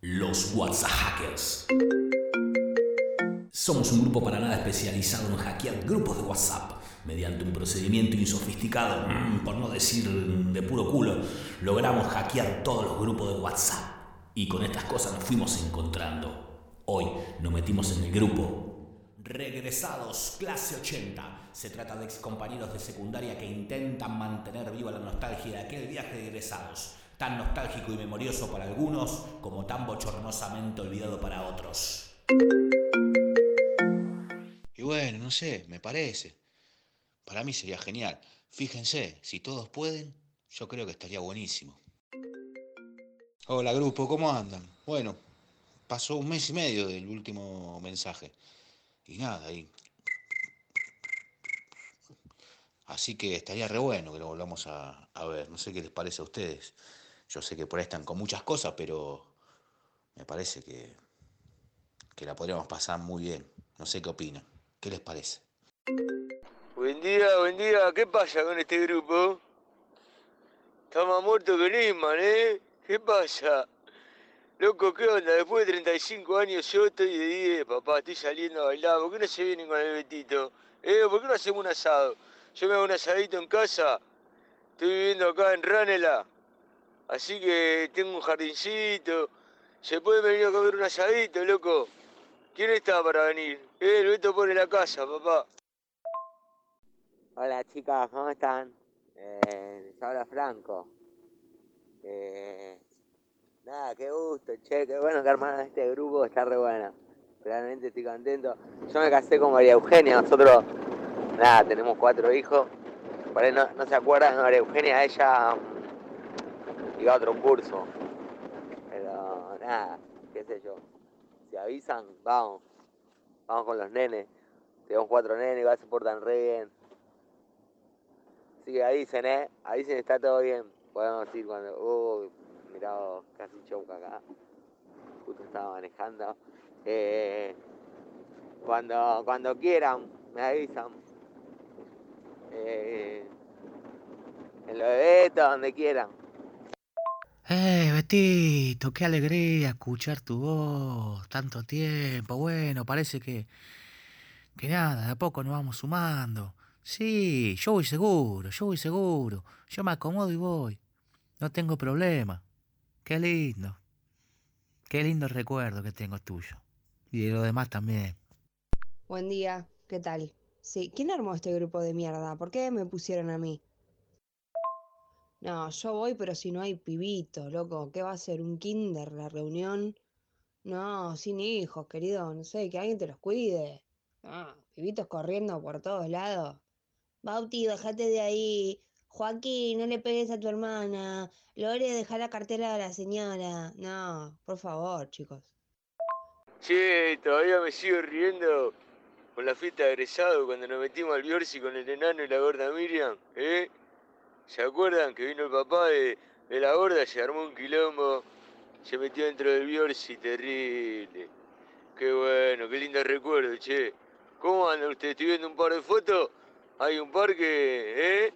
Los WhatsApp Hackers. Somos un grupo para nada especializado en hackear grupos de WhatsApp. Mediante un procedimiento insofisticado, mm, por no decir de puro culo, logramos hackear todos los grupos de WhatsApp. Y con estas cosas nos fuimos encontrando. Hoy nos metimos en el grupo Regresados, clase 80. Se trata de ex compañeros de secundaria que intentan mantener viva la nostalgia de aquel viaje de egresados, tan nostálgico y memorioso para algunos como tan bochornosamente olvidado para otros. Y bueno, no sé, me parece. Para mí sería genial. Fíjense, si todos pueden, yo creo que estaría buenísimo. Hola grupo, ¿cómo andan? Bueno, pasó un mes y medio del último mensaje. Y nada, ahí. Así que estaría re bueno que lo volvamos a, a ver. No sé qué les parece a ustedes. Yo sé que por ahí están con muchas cosas, pero me parece que, que la podríamos pasar muy bien. No sé qué opinan. ¿Qué les parece? Buen día, buen día. ¿Qué pasa con este grupo? Está más muerto que Nisman, ¿eh? ¿Qué pasa? Loco, ¿qué onda? Después de 35 años yo estoy de 10, papá, estoy saliendo a bailar. ¿Por qué no se vienen con el Betito? ¿Eh? ¿Por qué no hacemos un asado? Yo me hago un asadito en casa. Estoy viviendo acá en Ranela. Así que tengo un jardincito. Se puede venir a comer un asadito, loco. ¿Quién está para venir? Eh, el Beto pone la casa, papá. Hola chicas, ¿cómo están? Eh, habla Franco. Eh, nada, qué gusto, che, qué bueno que armaron este grupo, está re bueno. Realmente estoy contento. Yo me casé con María Eugenia, nosotros, nada, tenemos cuatro hijos. Por ahí no, no se acuerdan María Eugenia, ella iba a otro curso. Pero nada, qué sé yo. Si avisan, vamos. Vamos con los nenes. Tenemos cuatro nenes, igual se portan re bien. Así que avisen, ¿eh? Avisen, está todo bien. Podemos decir cuando... Uy, vos, casi choca acá. Justo estaba manejando. Eh, cuando, cuando quieran, me avisan. Eh, en lo de Beto, donde quieran. Eh, Betito, qué alegría escuchar tu voz. Tanto tiempo. Bueno, parece que. que nada, de a poco nos vamos sumando. Sí, yo voy seguro, yo voy seguro. Yo me acomodo y voy. No tengo problema. Qué lindo. Qué lindo recuerdo que tengo tuyo. Y de los demás también. Buen día, ¿qué tal? Sí, ¿quién armó este grupo de mierda? ¿Por qué me pusieron a mí? No, yo voy, pero si no hay pibito, loco, ¿qué va a ser? ¿Un kinder la reunión? No, sin hijos, querido, no sé, que alguien te los cuide. Ah, pibitos corriendo por todos lados. Bauti, bájate de ahí. Joaquín, no le pegues a tu hermana. Lore, deja la cartera a la señora. No, por favor, chicos. Che, todavía me sigo riendo con la fiesta de egresado cuando nos metimos al Biorsi con el enano y la gorda Miriam, ¿eh? ¿Se acuerdan que vino el papá de, de la gorda, se armó un quilombo, se metió dentro del Biorsi, terrible. Qué bueno, qué lindo recuerdo, che. ¿Cómo andan ustedes? Estoy viendo un par de fotos. Hay un par que, ¿eh?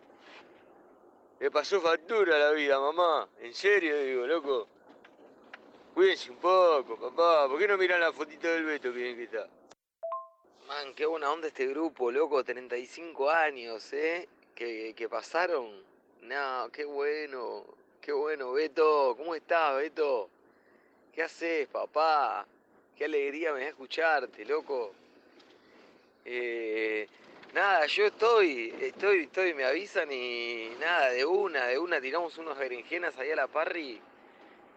Le pasó factura a la vida, mamá. En serio, digo, loco. Cuídense un poco, papá. ¿Por qué no miran la fotito del Beto que bien que está? Man, qué buena onda este grupo, loco, 35 años, ¿eh? Que, que pasaron. No, qué bueno, qué bueno, Beto. ¿Cómo estás, Beto? ¿Qué haces, papá? Qué alegría me da escucharte, loco. Eh, nada, yo estoy, estoy, estoy, me avisan y nada, de una, de una, tiramos unos berenjenas ahí a la parry.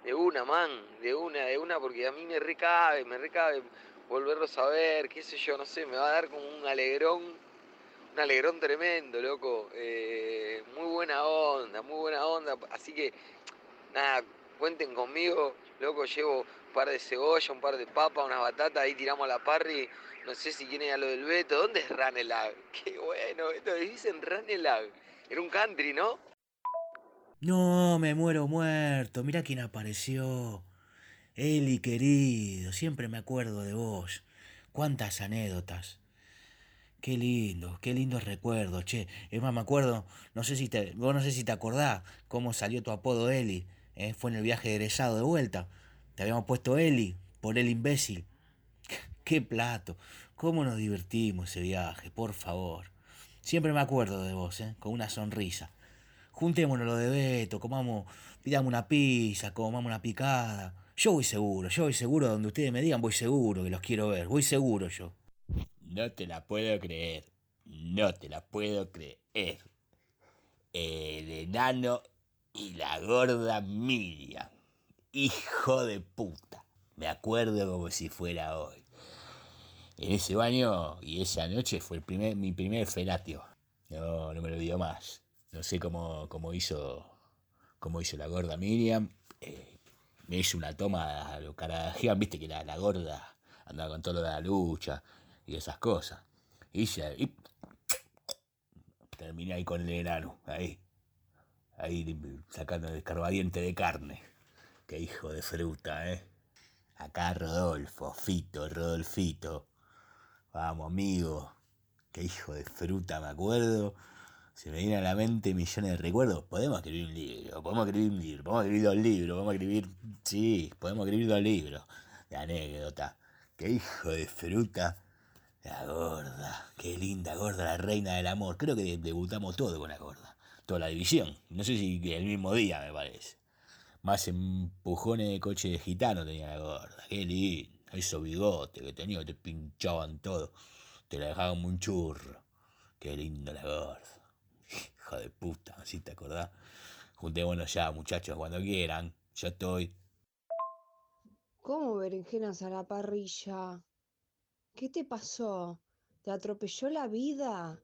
De una, man, de una, de una, porque a mí me recabe, me recabe volverlos a ver, qué sé yo, no sé, me va a dar como un alegrón, un alegrón tremendo, loco. Eh, muy buena onda, muy buena onda. Así que, nada, cuenten conmigo, loco, llevo un par de cebolla, un par de papas, unas batatas, ahí tiramos a la parry. No sé si quieren a lo del Beto. ¿Dónde es Ranelag? Qué bueno, Beto, dicen Ranelag. Era un country, ¿no? No, me muero muerto. Mira quién apareció. Eli, querido, siempre me acuerdo de vos. Cuántas anécdotas. Qué lindo, qué lindo recuerdo, che. Es más, me acuerdo, no sé si te, vos no sé si te acordás cómo salió tu apodo Eli. eh, Fue en el viaje de egresado de vuelta. Te habíamos puesto Eli por el imbécil. ¡Qué plato! ¿Cómo nos divertimos ese viaje? Por favor. Siempre me acuerdo de vos, ¿eh? Con una sonrisa. Juntémonos lo de Beto, comamos, pidamos una pizza, comamos una picada. Yo voy seguro, yo voy seguro, donde ustedes me digan, voy seguro que los quiero ver, voy seguro yo. No te la puedo creer, no te la puedo creer. El enano y la gorda Miriam. Hijo de puta. Me acuerdo como si fuera hoy. En ese baño y esa noche fue el primer, mi primer felatio. No, no me lo olvido más. No sé cómo, cómo hizo cómo hizo la gorda Miriam. Eh, me hizo una toma a lo carajean, viste que la, la gorda andaba con todo lo de la lucha y esas cosas. Y, se, y terminé ahí con el enano, ahí. Ahí sacando el escarbadiente de carne. Qué hijo de fruta, ¿eh? Acá Rodolfo, Fito, Rodolfito. Vamos, amigo. Qué hijo de fruta, me acuerdo. Se me vienen a la mente millones de recuerdos. Podemos escribir un libro, podemos escribir un libro, podemos escribir dos libros, podemos escribir. Sí, podemos escribir dos libros de anécdota. Qué hijo de fruta. La gorda, qué linda gorda, la reina del amor. Creo que debutamos todo con la gorda. Toda la división. No sé si el mismo día, me parece. Más empujones de coche de gitano tenía la gorda. Qué lindo. Esos bigotes que tenía te pinchaban todo. Te la dejaban un churro. Qué lindo la gorda. Hijo de puta, así te acordás. Juntémonos ya, muchachos, cuando quieran. Yo estoy. ¿Cómo berenjenas a la parrilla? ¿Qué te pasó? ¿Te atropelló la vida?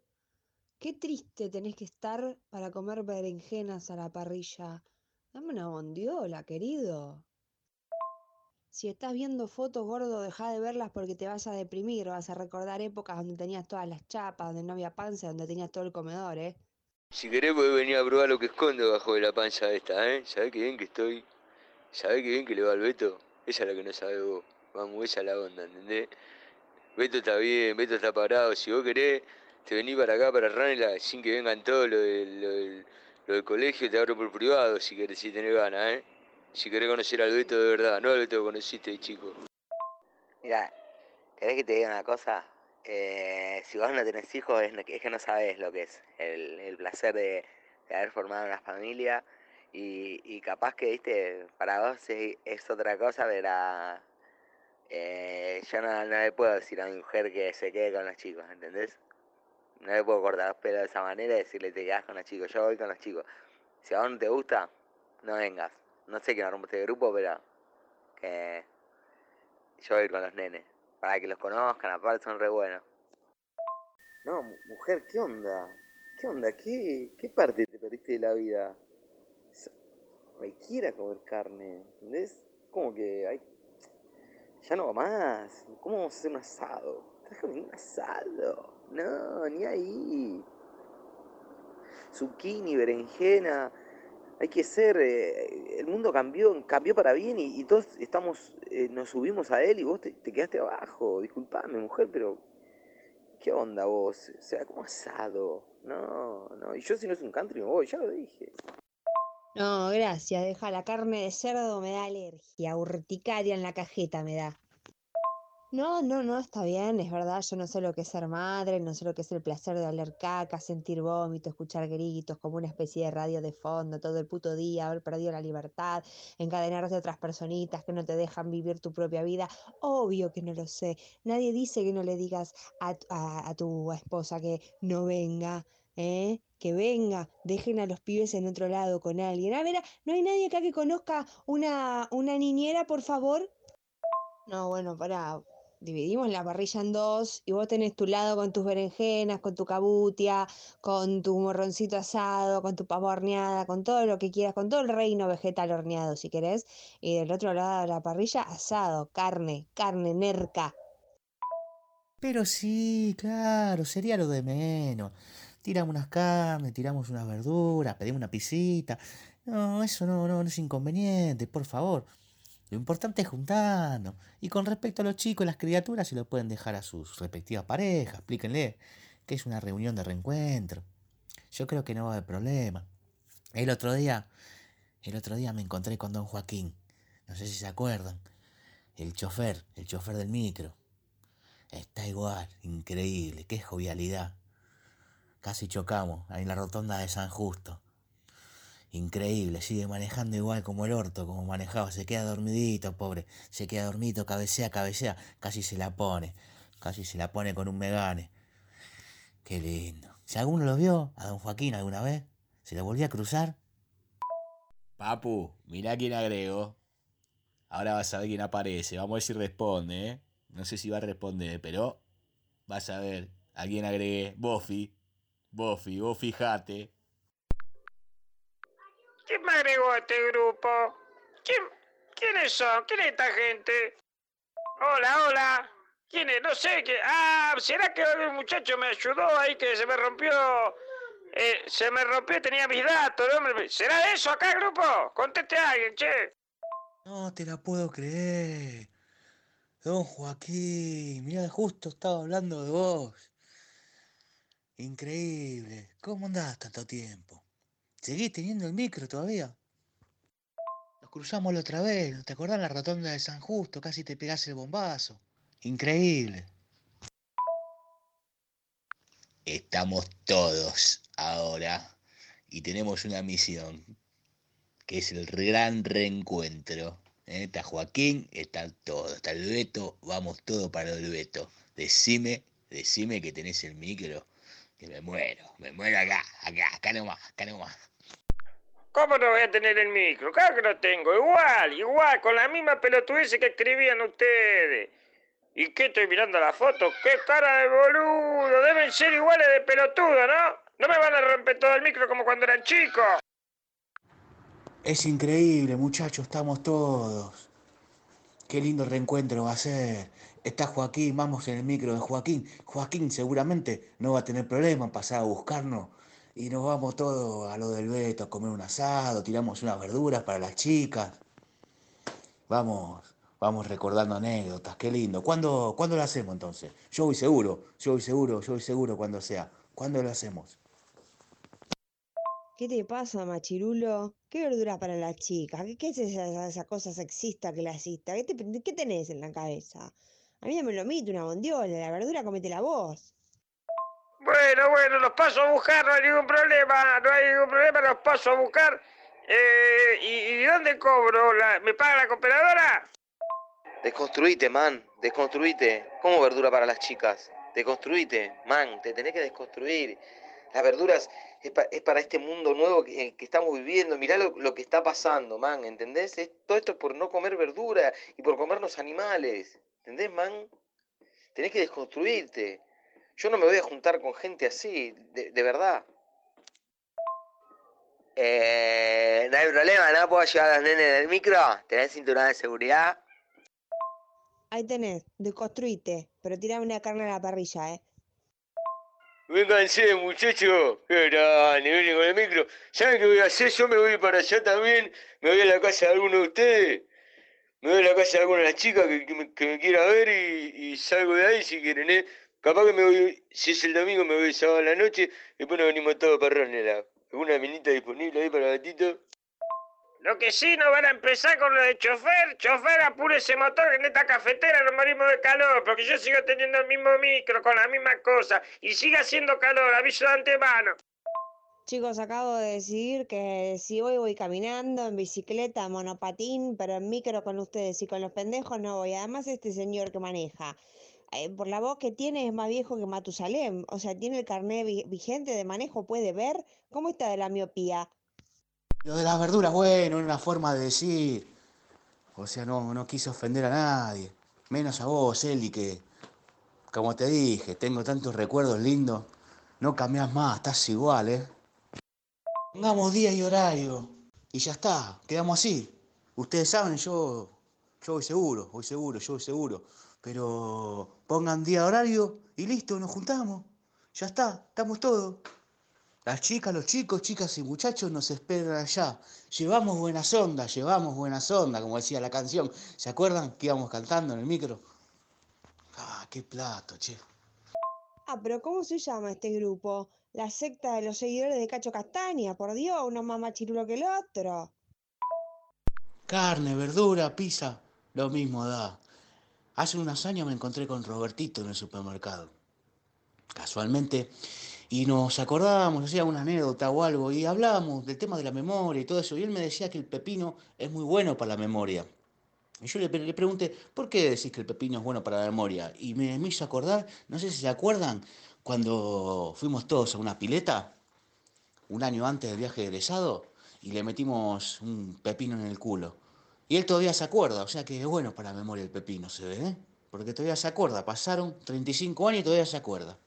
Qué triste tenés que estar para comer berenjenas a la parrilla. Dame una bondiola, querido. Si estás viendo fotos, gordo, deja de verlas porque te vas a deprimir. Vas a recordar épocas donde tenías todas las chapas, donde no había panza, donde tenías todo el comedor, ¿eh? Si querés podés venir a probar lo que escondo bajo de la panza esta, ¿eh? ¿Sabés qué bien que estoy? ¿Sabés qué bien que le va al Beto? Esa es la que no sabe vos. Vamos, esa es la onda, ¿entendés? Beto está bien, Beto está parado. Si vos querés, te venís para acá, para Ranela, sin que vengan todos lo del, lo del, colegio, te abro por privado si querés, si tenés ganas, ¿eh? Si querés conocer al Beto de verdad, no al Beto que conociste, chico. Mira, ¿querés que te diga una cosa? Eh, si vos no tenés hijos, es, que no sabes lo que es el, placer de, haber formado una familia. Y, y, capaz que, viste, para vos es, es otra cosa, pero eh, yo no, no, le puedo decir a mi mujer que se quede con los chicos, ¿entendés? No le puedo cortar los pelos de esa manera y decirle te quedas con los chicos. Yo voy con los chicos. Si a vos no te gusta, no vengas. No sé qué rompe este grupo, pero que yo voy con los nenes. Para que los conozcan, aparte son re buenos. No, mujer, ¿qué onda? ¿Qué onda? ¿Qué, qué parte te perdiste de la vida? Cualquiera comer carne, ¿entendés? Como que hay... Ya no va más. ¿Cómo vamos a hacer un asado? Trajo ningún asado. No, ni ahí. Zucchini, berenjena. Hay que ser. Eh, el mundo cambió, cambió para bien y, y todos estamos. Eh, nos subimos a él y vos te, te quedaste abajo. Disculpame, mujer, pero. ¿Qué onda vos? O sea, como asado. No, no. Y yo si no es un country me voy, ya lo dije. No, gracias. Deja la carne de cerdo, me da alergia. Urticaria en la cajeta me da. No, no, no, está bien, es verdad, yo no sé lo que es ser madre, no sé lo que es el placer de oler caca, sentir vómito, escuchar gritos, como una especie de radio de fondo todo el puto día, haber perdido la libertad, encadenarte a otras personitas que no te dejan vivir tu propia vida. Obvio que no lo sé. Nadie dice que no le digas a, a, tu esposa que no venga, ¿eh? que venga, dejen a los pibes en otro lado con alguien. A ver, ¿no hay nadie acá que conozca una, una niñera, por favor? No, bueno, pará, dividimos la parrilla en dos y vos tenés tu lado con tus berenjenas, con tu cabutia, con tu morroncito asado, con tu pavo horneada, con todo lo que quieras, con todo el reino vegetal horneado si querés. Y del otro lado de la parrilla, asado, carne, carne, nerca. Pero sí, claro, sería lo de menos. Tiramos unas carnes, tiramos unas verduras, pedimos una pisita. No, eso no, no, no es inconveniente, por favor. Lo importante es juntarnos. Y con respecto a los chicos, las criaturas se lo pueden dejar a sus respectivas parejas. Explíquenle que es una reunión de reencuentro. Yo creo que no va a haber problema. El otro día, el otro día me encontré con don Joaquín. No sé si se acuerdan. El chofer, el chofer del micro. Está igual, increíble, qué jovialidad. Casi chocamos ahí en la rotonda de San Justo. Increíble, sigue manejando igual como el orto, como manejaba. Se queda dormidito, pobre. Se queda dormidito, cabecea, cabecea. Casi se la pone. Casi se la pone con un megane. Qué lindo. Si alguno lo vio, a don Joaquín alguna vez, se le volvió a cruzar. Papu, mirá quién agrego. Ahora vas a ver quién aparece. Vamos a ver si responde, ¿eh? No sé si va a responder, pero vas a ver a quién agregué. Bofi. Bofi, vos fijate. ¿Quién me agregó a este grupo? ¿Quién, ¿Quiénes son? ¿Quién es esta gente? Hola, hola. ¿Quién es? No sé. qué. Ah, ¿será que el muchacho me ayudó ahí que se me rompió? Eh, se me rompió, tenía mis datos. ¿Será eso acá, grupo? Conteste a alguien, che. No te la puedo creer. Don Joaquín, mira, justo estaba hablando de vos. Increíble. ¿Cómo andás tanto tiempo? ¿Seguís teniendo el micro todavía? Nos cruzamos la otra vez, ¿no te acordás la rotonda de San Justo? Casi te pegás el bombazo. Increíble. Estamos todos ahora y tenemos una misión, que es el gran reencuentro. ¿eh? Está Joaquín, está todo, está el Beto, vamos todo para el Beto. Decime, decime que tenés el micro, que me muero, me muero acá, acá, acá nomás, acá nomás. ¿Cómo no voy a tener el micro? Claro que lo tengo. Igual, igual, con la misma pelotudez que escribían ustedes. ¿Y qué estoy mirando la foto? ¡Qué cara de boludo! Deben ser iguales de pelotudo, ¿no? No me van a romper todo el micro como cuando eran chicos. Es increíble, muchachos, estamos todos. Qué lindo reencuentro va a ser. Está Joaquín, vamos en el micro de Joaquín. Joaquín seguramente no va a tener problema en pasar a buscarnos. Y nos vamos todos a lo del Beto a comer un asado, tiramos unas verduras para las chicas. Vamos, vamos recordando anécdotas, qué lindo. ¿Cuándo, ¿cuándo lo hacemos entonces? Yo voy seguro, yo voy seguro, yo voy seguro cuando sea. ¿Cuándo lo hacemos? ¿Qué te pasa, machirulo? ¿Qué verdura para las chicas? ¿Qué, qué es esa, esa cosa sexista clasista? ¿Qué, te, ¿Qué tenés en la cabeza? A mí no me lo mito una bondiola, la verdura cométela vos. Bueno, bueno, los paso a buscar, no hay ningún problema, no hay ningún problema, los paso a buscar. Eh, ¿y, ¿Y dónde cobro? La, ¿Me paga la cooperadora? Desconstruite, man, desconstruite. ¿Cómo verdura para las chicas? Desconstruite, man, te tenés que desconstruir. Las verduras es, pa- es para este mundo nuevo que, que estamos viviendo. Mirá lo, lo que está pasando, man, ¿entendés? Es- todo esto es por no comer verdura y por comernos animales. ¿Entendés, man? Tenés que desconstruirte. Yo no me voy a juntar con gente así, de, de verdad. Eh, no hay problema, ¿no? ¿Puedo llevar a los nenes del micro? ¿Tenés cinturón de seguridad? Ahí tenés, desconstruite, pero tirame una carne a la parrilla, ¿eh? Vénganse, muchachos. Qué grande, vienen con el micro. ¿Saben qué voy a hacer? Yo me voy para allá también. Me voy a la casa de alguno de ustedes. Me voy a la casa de alguna de las chicas que, que me, quiera ver y, y salgo de ahí si quieren, ¿eh? Capaz que me voy, si es el domingo, me voy el sábado a la noche. Después nos venimos todos para Ronela. ¿Alguna minita disponible ahí para gatito? Lo que sí no van a empezar con lo de chofer. Chofer, apure ese motor que en esta cafetera nos morimos de calor. Porque yo sigo teniendo el mismo micro con la misma cosa. Y sigue haciendo calor, aviso de antemano. Chicos, acabo de decidir que si voy, voy caminando, en bicicleta, monopatín, pero en micro con ustedes y con los pendejos no voy. Además, este señor que maneja, eh, por la voz que tiene, es más viejo que Matusalem. O sea, tiene el carnet vi- vigente de manejo, puede ver cómo está de la miopía. Lo de las verduras, bueno, una forma de decir. O sea, no, no quise ofender a nadie. Menos a vos, Eli, que, como te dije, tengo tantos recuerdos lindos. No cambiás más, estás igual, ¿eh? Pongamos día y horario. Y ya está, quedamos así. Ustedes saben, yo, yo voy seguro, voy seguro, yo voy seguro. Pero pongan día, horario y listo, nos juntamos. Ya está, estamos todos. Las chicas, los chicos, chicas y muchachos nos esperan allá. Llevamos buenas ondas, llevamos buenas ondas, como decía la canción. ¿Se acuerdan que íbamos cantando en el micro? Ah, qué plato, che. Ah, pero ¿cómo se llama este grupo? La secta de los seguidores de Cacho Castaña, por Dios, uno más machirulo que el otro. Carne, verdura, pizza, lo mismo da. Hace unos años me encontré con Robertito en el supermercado. Casualmente. Y nos acordábamos, hacía una anécdota o algo, y hablábamos del tema de la memoria y todo eso. Y él me decía que el pepino es muy bueno para la memoria. Y yo le, pregunté, ¿por qué decís que el pepino es bueno para la memoria? Y me, me hizo acordar, no sé si se acuerdan, cuando fuimos todos a una pileta, un año antes del viaje egresado, y le metimos un pepino en el culo. Y él todavía se acuerda, o sea que es bueno para la memoria el pepino, se ve, ¿eh? Porque todavía se acuerda, pasaron 35 años y todavía se acuerda.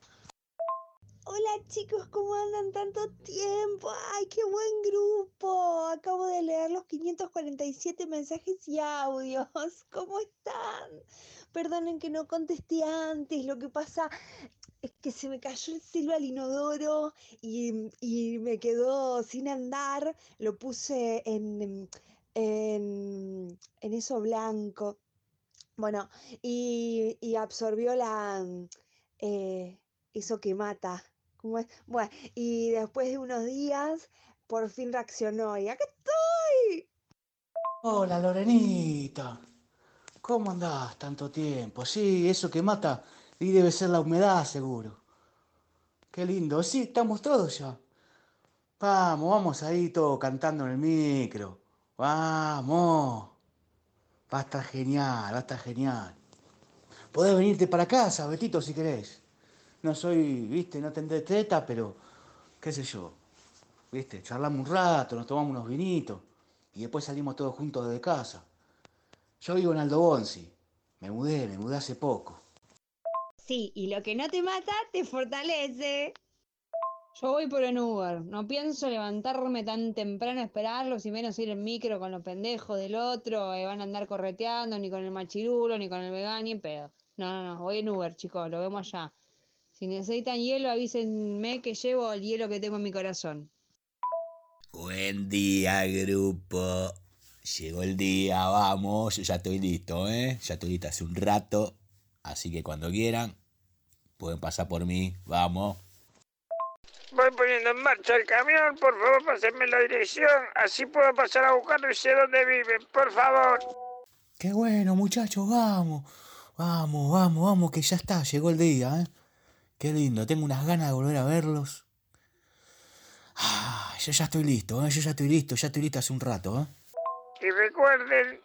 Hola chicos, ¿cómo andan tanto tiempo? ¡Ay, qué buen grupo! Acabo de leer los 547 mensajes y audios. ¿Cómo están? Perdonen que no contesté antes. Lo que pasa es que se me cayó el silbo al inodoro y, y me quedó sin andar. Lo puse en, en, en eso blanco. Bueno, y, y absorbió la... eh, eso que mata. Bueno, y después de unos días, por fin reaccionó. Y acá estoy. Hola Lorenita, ¿cómo andás tanto tiempo? Sí, eso que mata y debe ser la humedad seguro. Qué lindo, sí, estamos todos ya. Vamos, vamos ahí todos cantando en el micro. Vamos. Va a estar genial, va a estar genial. Podés venirte para casa, Betito, si querés. No soy, viste, no tendré teta, pero qué sé yo. Viste, charlamos un rato, nos tomamos unos vinitos y después salimos todos juntos de casa. Yo vivo en Aldo Bonzi. Me mudé, me mudé hace poco. Sí, y lo que no te mata te fortalece. Yo voy por un Uber. No pienso levantarme tan temprano a esperarlos y menos ir en micro con los pendejos del otro. eh, van a andar correteando ni con el machirulo, ni con el vegano, ni en pedo. No, no, no. Voy en Uber, chicos. Lo vemos allá. Si necesitan hielo, avísenme que llevo el hielo que tengo en mi corazón. Buen día, grupo. Llegó el día, vamos. Yo ya estoy listo, ¿eh? Ya estoy listo hace un rato. Así que cuando quieran, pueden pasar por mí. Vamos. Voy poniendo en marcha el camión, por favor, pásenme la dirección, así puedo pasar a buscarlo y sé dónde viven, por favor. Qué bueno, muchachos, vamos. Vamos, vamos, vamos, que ya está, llegó el día, ¿eh? Qué lindo, tengo unas ganas de volver a verlos. Ah, yo ya estoy listo, ¿eh? Yo ya estoy listo, ya estoy listo hace un rato, ¿eh? Y recuerden,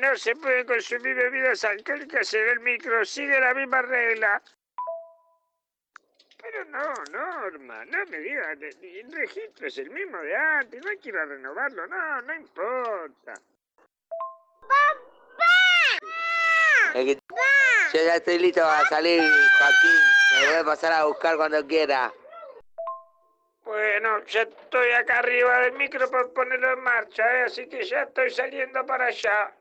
no se pueden consumir bebidas alcohólicas en el micro, sigue la misma regla. Pero no, Norma, no me digas, el registro es el mismo de antes, no quiero renovarlo, no, no importa. Es que yo ya estoy listo para salir, Joaquín. Me voy a pasar a buscar cuando quiera. Bueno, ya estoy acá arriba del micro para ponerlo en marcha, ¿eh? así que ya estoy saliendo para allá.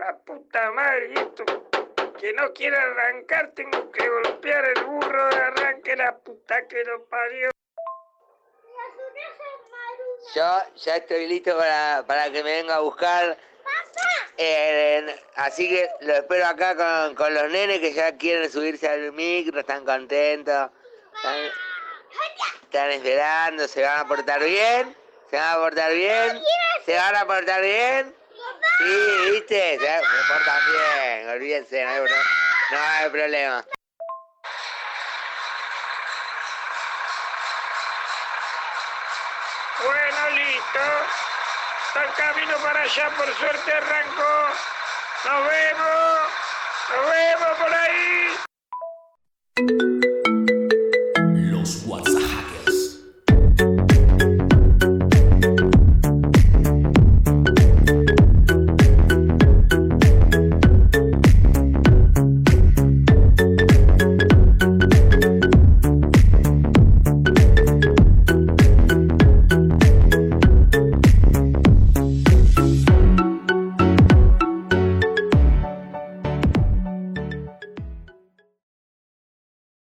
La puta madre, y esto que no quiere arrancar, tengo que golpear el burro de arranque, la puta que lo parió. Yo ya estoy listo para, para que me venga a buscar. Eh, así que lo espero acá con, con los nenes que ya quieren subirse al micro, están contentos. Están, están esperando, se van a portar bien. Se van a portar bien. Se van a portar bien. Sí, viste, se, portan bien, olvídense, no hay, no hay problema. Bueno, listo. Está el camino para allá, por suerte arrancó. Nos vemos. Nos vemos por ahí.